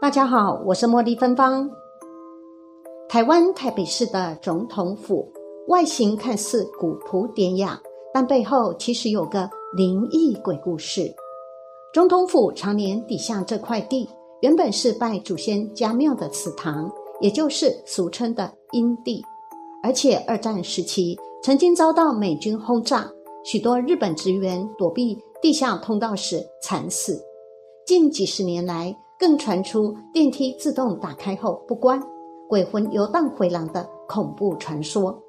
大家好，我是茉莉芬芳。台湾台北市的总统府外形看似古朴典雅，但背后其实有个灵异鬼故事。总统府常年底下这块地，原本是拜祖先家庙的祠堂，也就是俗称的阴地。而且二战时期曾经遭到美军轰炸，许多日本职员躲避地下通道时惨死。近几十年来，更传出电梯自动打开后不关，鬼魂游荡回廊的恐怖传说。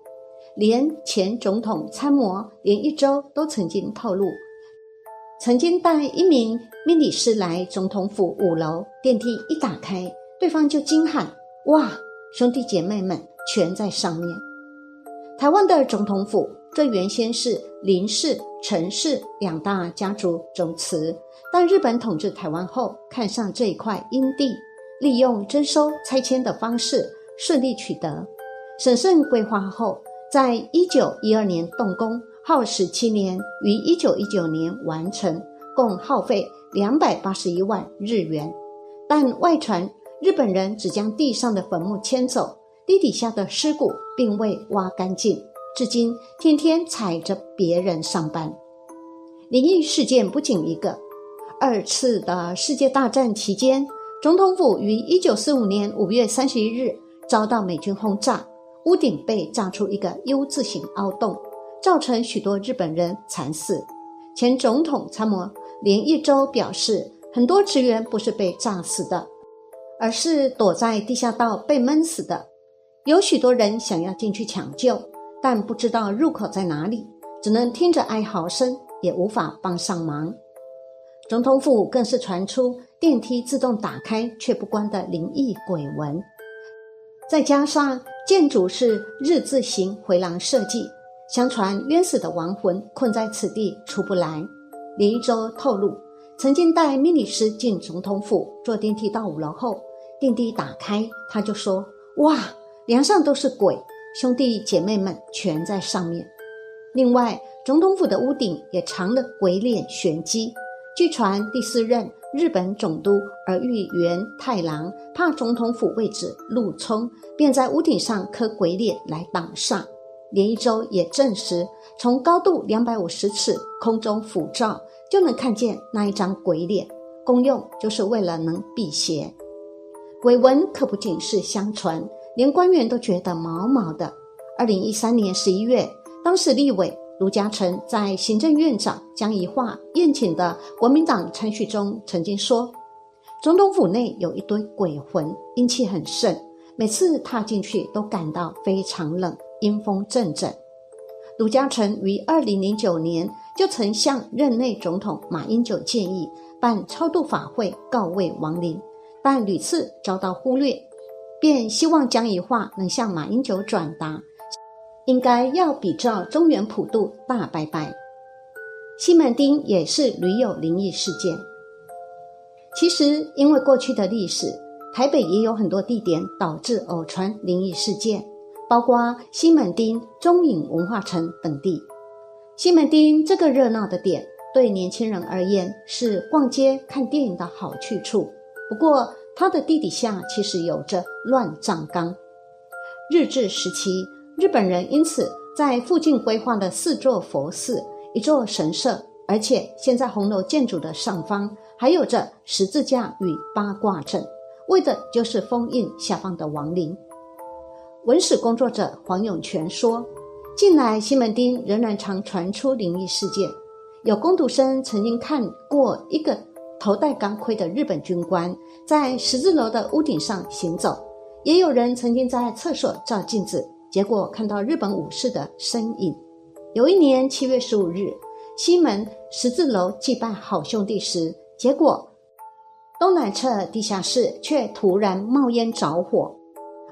连前总统参谋连一周都曾经透露，曾经带一名命理师来总统府五楼，电梯一打开，对方就惊喊：“哇，兄弟姐妹们全在上面！”台湾的总统府，这原先是林氏、陈氏两大家族总祠。但日本统治台湾后，看上这一块阴地，利用征收拆迁的方式顺利取得。审慎规划后，在一九一二年动工，耗时七年，于一九一九年完成，共耗费两百八十一万日元。但外传日本人只将地上的坟墓迁走，地底下的尸骨并未挖干净，至今天天踩着别人上班。灵异事件不仅一个。二次的世界大战期间，总统府于一九四五年五月三十一日遭到美军轰炸，屋顶被炸出一个 U 字形凹洞，造成许多日本人惨死。前总统参谋连一周表示，很多职员不是被炸死的，而是躲在地下道被闷死的。有许多人想要进去抢救，但不知道入口在哪里，只能听着哀嚎声，也无法帮上忙。总统府更是传出电梯自动打开却不关的灵异鬼闻，再加上建筑是日字形回廊设计，相传冤死的亡魂困在此地出不来。李一周透露，曾经带命理师进总统府，坐电梯到五楼后，电梯打开，他就说：“哇，梁上都是鬼，兄弟姐妹们全在上面。”另外，总统府的屋顶也藏了鬼脸玄机。据传，第四任日本总督儿玉源太郎怕总统府位置路冲，便在屋顶上刻鬼脸来挡煞。连一周也证实，从高度两百五十尺空中俯照就能看见那一张鬼脸，功用就是为了能辟邪。鬼文可不仅是相传，连官员都觉得毛毛的。二零一三年十一月，当时立委。卢嘉诚在行政院长江宜桦宴请的国民党参叙中曾经说：“总统府内有一堆鬼魂，阴气很盛，每次踏进去都感到非常冷，阴风阵阵。”卢嘉诚于二零零九年就曾向任内总统马英九建议办超度法会告慰亡灵，但屡次遭到忽略，便希望江宜桦能向马英九转达。应该要比照中原普渡大拜拜。西门町也是屡有灵异事件。其实，因为过去的历史，台北也有很多地点导致偶传灵异事件，包括西门町、中影文化城等地。西门町这个热闹的点，对年轻人而言是逛街看电影的好去处。不过，它的地底下其实有着乱葬岗。日治时期。日本人因此在附近规划了四座佛寺、一座神社，而且现在红楼建筑的上方还有着十字架与八卦阵，为的就是封印下方的亡灵。文史工作者黄永泉说：“近来西门町仍然常传出灵异事件，有工读生曾经看过一个头戴钢盔的日本军官在十字楼的屋顶上行走，也有人曾经在厕所照镜子。”结果看到日本武士的身影。有一年七月十五日，西门十字楼祭拜好兄弟时，结果东南侧地下室却突然冒烟着火。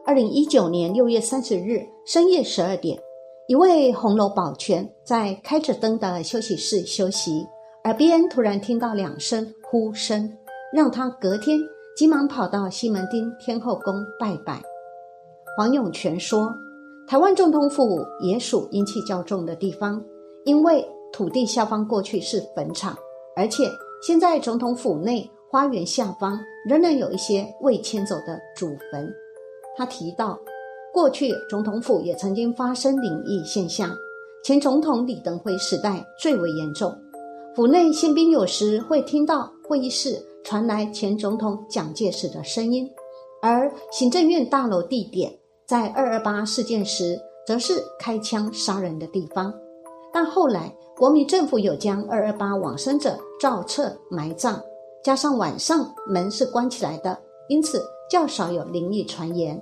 二零一九年六月三十日深夜十二点，一位红楼保全在开着灯的休息室休息，耳边突然听到两声呼声，让他隔天急忙跑到西门町天后宫拜拜。黄永泉说。台湾总统府也属阴气较重的地方，因为土地下方过去是坟场，而且现在总统府内花园下方仍然有一些未迁走的祖坟。他提到，过去总统府也曾经发生灵异现象，前总统李登辉时代最为严重。府内宪兵有时会听到会议室传来前总统蒋介石的声音，而行政院大楼地点在二二八事件时，则是开枪杀人的地方。但后来国民政府有将二二八往生者照册埋葬，加上晚上门是关起来的，因此较少有灵异传言。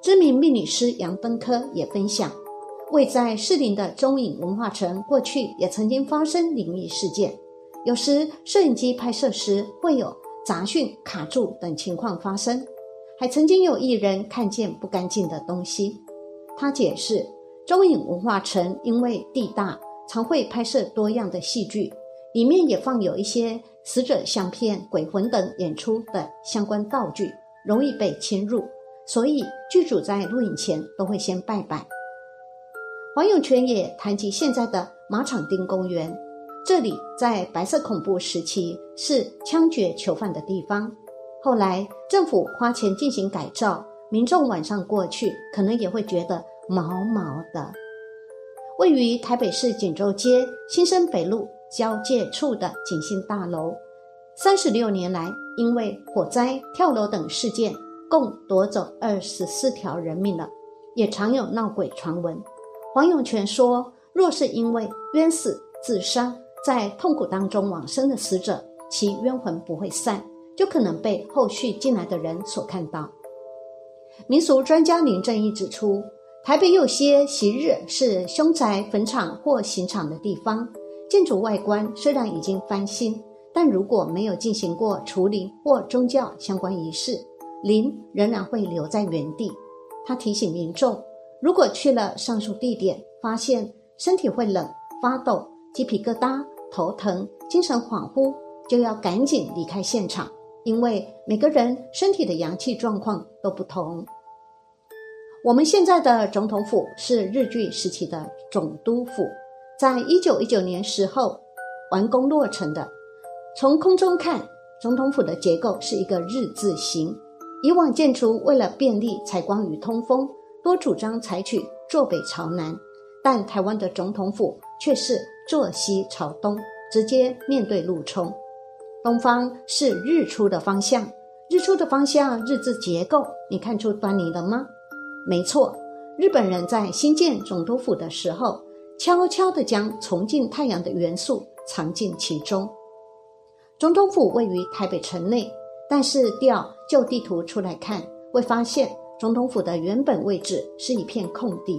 知名命理师杨登科也分享，位在士林的中影文化城，过去也曾经发生灵异事件。有时摄影机拍摄时会有杂讯、卡住等情况发生，还曾经有艺人看见不干净的东西。他解释，中影文化城因为地大，常会拍摄多样的戏剧，里面也放有一些死者相片、鬼魂等演出的相关道具，容易被侵入。所以，剧组在录影前都会先拜拜。黄永泉也谈及现在的马场町公园，这里在白色恐怖时期是枪决囚犯的地方。后来政府花钱进行改造，民众晚上过去可能也会觉得毛毛的。位于台北市锦州街新生北路交界处的景兴大楼，三十六年来因为火灾、跳楼等事件。共夺走二十四条人命了，也常有闹鬼传闻。黄永泉说：“若是因为冤死、自杀，在痛苦当中往生的死者，其冤魂不会散，就可能被后续进来的人所看到。”民俗专家林正义指出，台北有些昔日是凶宅、坟场或刑场的地方，建筑外观虽然已经翻新，但如果没有进行过除灵或宗教相关仪式。灵仍然会留在原地。他提醒民众，如果去了上述地点，发现身体会冷、发抖、鸡皮疙瘩、头疼、精神恍惚，就要赶紧离开现场，因为每个人身体的阳气状况都不同。我们现在的总统府是日据时期的总督府，在一九一九年时候完工落成的。从空中看，总统府的结构是一个日字形。以往建筑为了便利采光与通风，多主张采取坐北朝南，但台湾的总统府却是坐西朝东，直接面对陆冲。东方是日出的方向，日出的方向日字结构，你看出端倪了吗？没错，日本人在新建总督府的时候，悄悄地将崇敬太阳的元素藏进其中。总统府位于台北城内。但是调旧地图出来看，会发现总统府的原本位置是一片空地。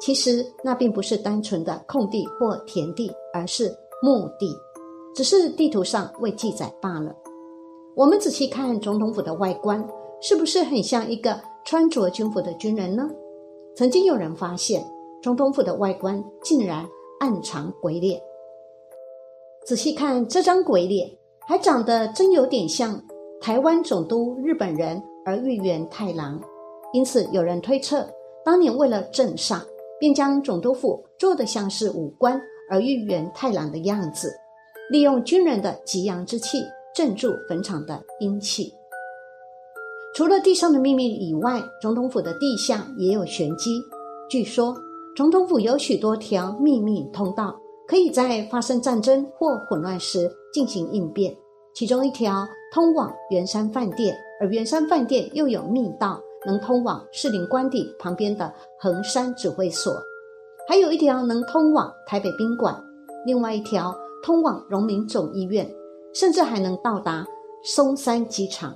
其实那并不是单纯的空地或田地，而是墓地，只是地图上未记载罢了。我们仔细看总统府的外观，是不是很像一个穿着军服的军人呢？曾经有人发现，总统府的外观竟然暗藏鬼脸。仔细看这张鬼脸，还长得真有点像。台湾总督日本人而玉元太郎，因此有人推测，当年为了镇煞，便将总督府做得像是武官而玉元太郎的样子，利用军人的吉阳之气镇住坟场的阴气。除了地上的秘密以外，总统府的地下也有玄机。据说，总统府有许多条秘密通道，可以在发生战争或混乱时进行应变。其中一条通往圆山饭店，而圆山饭店又有密道能通往士林官邸旁边的衡山指挥所，还有一条能通往台北宾馆，另外一条通往荣民总医院，甚至还能到达松山机场。